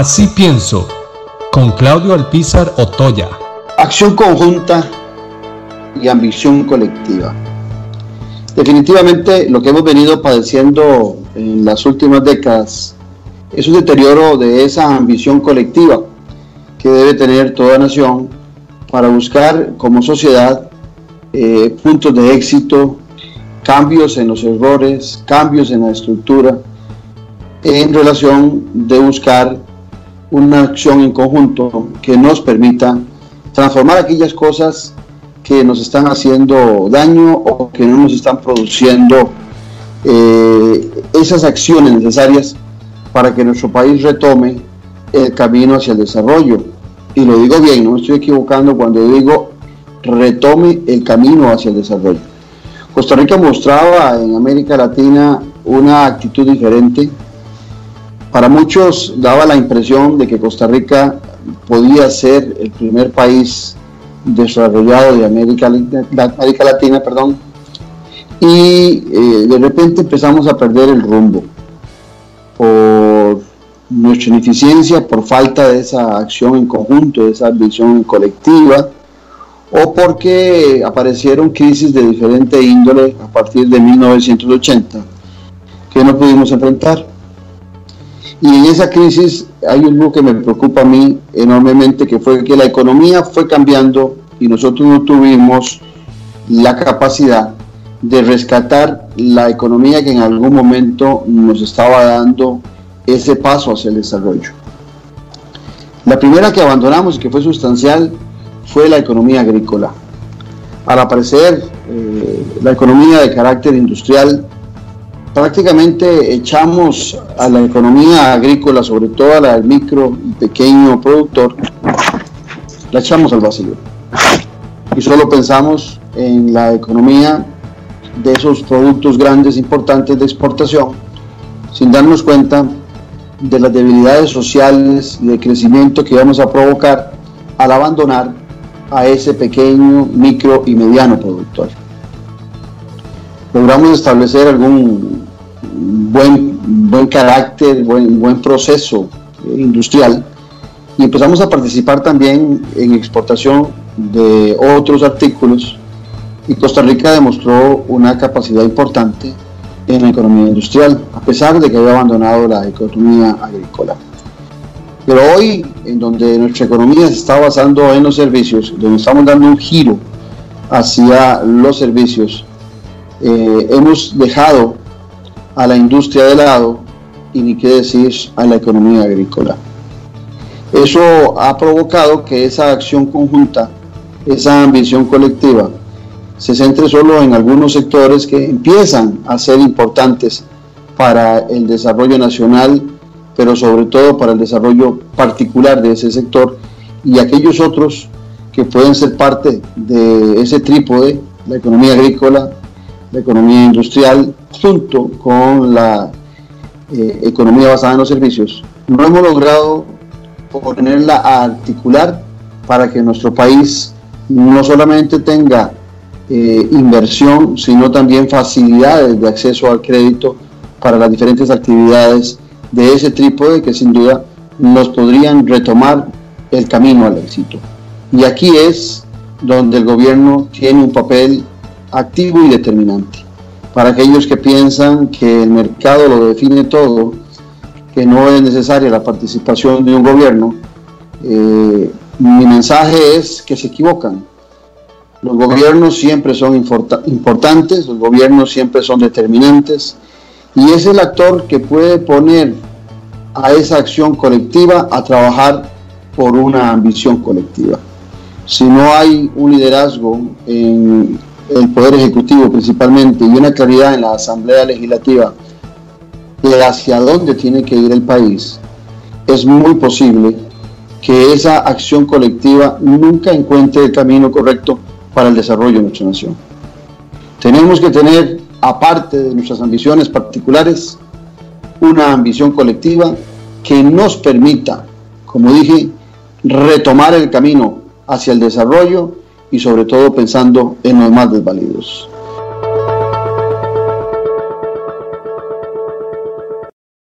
Así pienso, con Claudio Alpizar Otoya. Acción conjunta y ambición colectiva. Definitivamente lo que hemos venido padeciendo en las últimas décadas es un deterioro de esa ambición colectiva que debe tener toda nación para buscar como sociedad eh, puntos de éxito, cambios en los errores, cambios en la estructura, en relación de buscar una acción en conjunto que nos permita transformar aquellas cosas que nos están haciendo daño o que no nos están produciendo eh, esas acciones necesarias para que nuestro país retome el camino hacia el desarrollo. Y lo digo bien, no me estoy equivocando cuando digo retome el camino hacia el desarrollo. Costa Rica mostraba en América Latina una actitud diferente. Para muchos daba la impresión de que Costa Rica podía ser el primer país desarrollado de América, Latina, perdón, y eh, de repente empezamos a perder el rumbo por nuestra ineficiencia, por falta de esa acción en conjunto, de esa visión colectiva, o porque aparecieron crisis de diferente índole a partir de 1980 que no pudimos enfrentar. Y en esa crisis hay algo que me preocupa a mí enormemente, que fue que la economía fue cambiando y nosotros no tuvimos la capacidad de rescatar la economía que en algún momento nos estaba dando ese paso hacia el desarrollo. La primera que abandonamos y que fue sustancial fue la economía agrícola. Al aparecer eh, la economía de carácter industrial, prácticamente echamos a la economía agrícola, sobre todo a la del micro y pequeño productor, la echamos al vacío. Y solo pensamos en la economía de esos productos grandes, importantes de exportación, sin darnos cuenta de las debilidades sociales y de crecimiento que vamos a provocar al abandonar a ese pequeño, micro y mediano productor. Logramos establecer algún buen, buen carácter, buen, buen proceso industrial y empezamos a participar también en exportación de otros artículos y Costa Rica demostró una capacidad importante en la economía industrial, a pesar de que había abandonado la economía agrícola. Pero hoy, en donde nuestra economía se está basando en los servicios, donde estamos dando un giro hacia los servicios, eh, hemos dejado a la industria de lado y ni qué decir a la economía agrícola. Eso ha provocado que esa acción conjunta, esa ambición colectiva, se centre solo en algunos sectores que empiezan a ser importantes para el desarrollo nacional pero sobre todo para el desarrollo particular de ese sector y aquellos otros que pueden ser parte de ese trípode, la economía agrícola, la economía industrial, junto con la eh, economía basada en los servicios, no hemos logrado ponerla a articular para que nuestro país no solamente tenga eh, inversión, sino también facilidades de acceso al crédito para las diferentes actividades de ese trípode que sin duda nos podrían retomar el camino al éxito. Y aquí es donde el gobierno tiene un papel activo y determinante. Para aquellos que piensan que el mercado lo define todo, que no es necesaria la participación de un gobierno, eh, mi mensaje es que se equivocan. Los gobiernos siempre son importantes, los gobiernos siempre son determinantes, y es el actor que puede poner a esa acción colectiva a trabajar por una ambición colectiva. Si no hay un liderazgo en el Poder Ejecutivo principalmente y una claridad en la Asamblea Legislativa de hacia dónde tiene que ir el país, es muy posible que esa acción colectiva nunca encuentre el camino correcto para el desarrollo de nuestra nación. Tenemos que tener aparte de nuestras ambiciones particulares, una ambición colectiva que nos permita, como dije, retomar el camino hacia el desarrollo y sobre todo pensando en los más desvalidos.